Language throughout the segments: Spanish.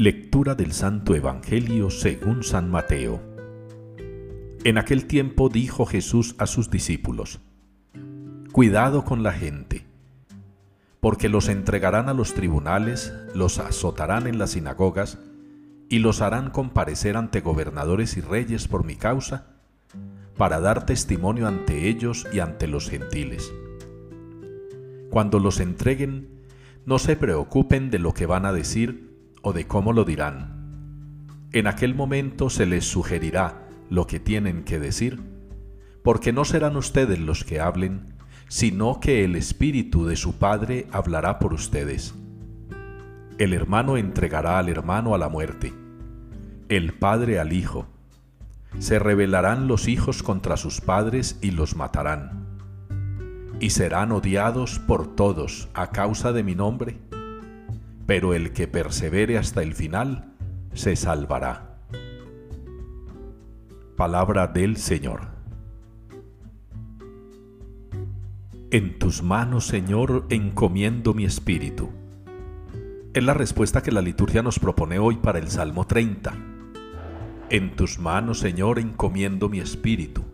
Lectura del Santo Evangelio según San Mateo. En aquel tiempo dijo Jesús a sus discípulos, Cuidado con la gente, porque los entregarán a los tribunales, los azotarán en las sinagogas, y los harán comparecer ante gobernadores y reyes por mi causa, para dar testimonio ante ellos y ante los gentiles. Cuando los entreguen, no se preocupen de lo que van a decir o de cómo lo dirán. En aquel momento se les sugerirá lo que tienen que decir, porque no serán ustedes los que hablen, sino que el Espíritu de su Padre hablará por ustedes. El hermano entregará al hermano a la muerte, el padre al hijo. Se rebelarán los hijos contra sus padres y los matarán. Y serán odiados por todos a causa de mi nombre, pero el que persevere hasta el final se salvará. Palabra del Señor. En tus manos, Señor, encomiendo mi espíritu es la respuesta que la liturgia nos propone hoy para el Salmo 30. En tus manos, Señor, encomiendo mi espíritu.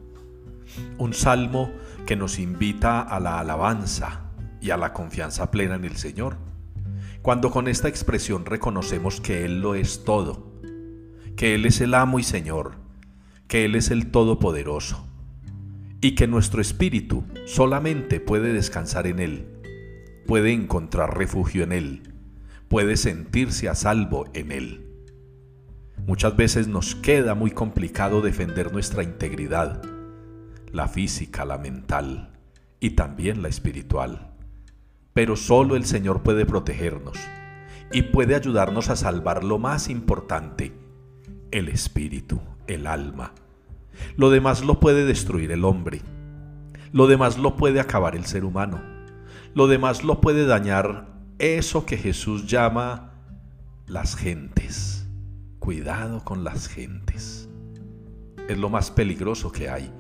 Un salmo que nos invita a la alabanza y a la confianza plena en el Señor. Cuando con esta expresión reconocemos que Él lo es todo, que Él es el amo y Señor, que Él es el Todopoderoso, y que nuestro espíritu solamente puede descansar en Él, puede encontrar refugio en Él puede sentirse a salvo en Él. Muchas veces nos queda muy complicado defender nuestra integridad, la física, la mental y también la espiritual. Pero solo el Señor puede protegernos y puede ayudarnos a salvar lo más importante, el espíritu, el alma. Lo demás lo puede destruir el hombre. Lo demás lo puede acabar el ser humano. Lo demás lo puede dañar eso que Jesús llama las gentes. Cuidado con las gentes. Es lo más peligroso que hay,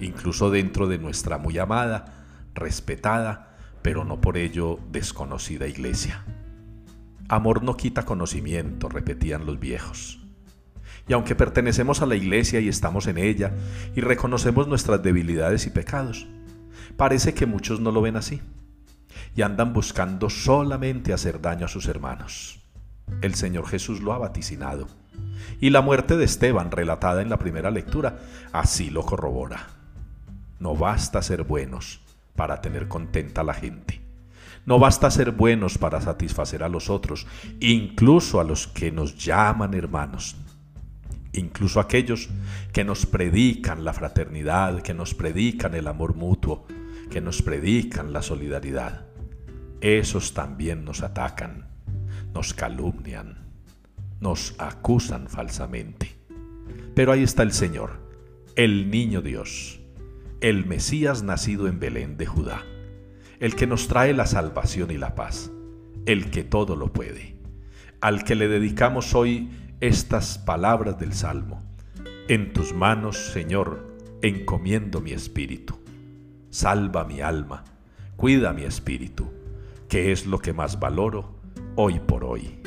incluso dentro de nuestra muy amada, respetada, pero no por ello desconocida iglesia. Amor no quita conocimiento, repetían los viejos. Y aunque pertenecemos a la iglesia y estamos en ella y reconocemos nuestras debilidades y pecados, parece que muchos no lo ven así y andan buscando solamente hacer daño a sus hermanos. El Señor Jesús lo ha vaticinado. Y la muerte de Esteban, relatada en la primera lectura, así lo corrobora. No basta ser buenos para tener contenta a la gente. No basta ser buenos para satisfacer a los otros, incluso a los que nos llaman hermanos. Incluso aquellos que nos predican la fraternidad, que nos predican el amor mutuo, que nos predican la solidaridad esos también nos atacan, nos calumnian, nos acusan falsamente. Pero ahí está el Señor, el niño Dios, el Mesías nacido en Belén de Judá, el que nos trae la salvación y la paz, el que todo lo puede, al que le dedicamos hoy estas palabras del Salmo. En tus manos, Señor, encomiendo mi espíritu. Salva mi alma, cuida mi espíritu que es lo que más valoro hoy por hoy.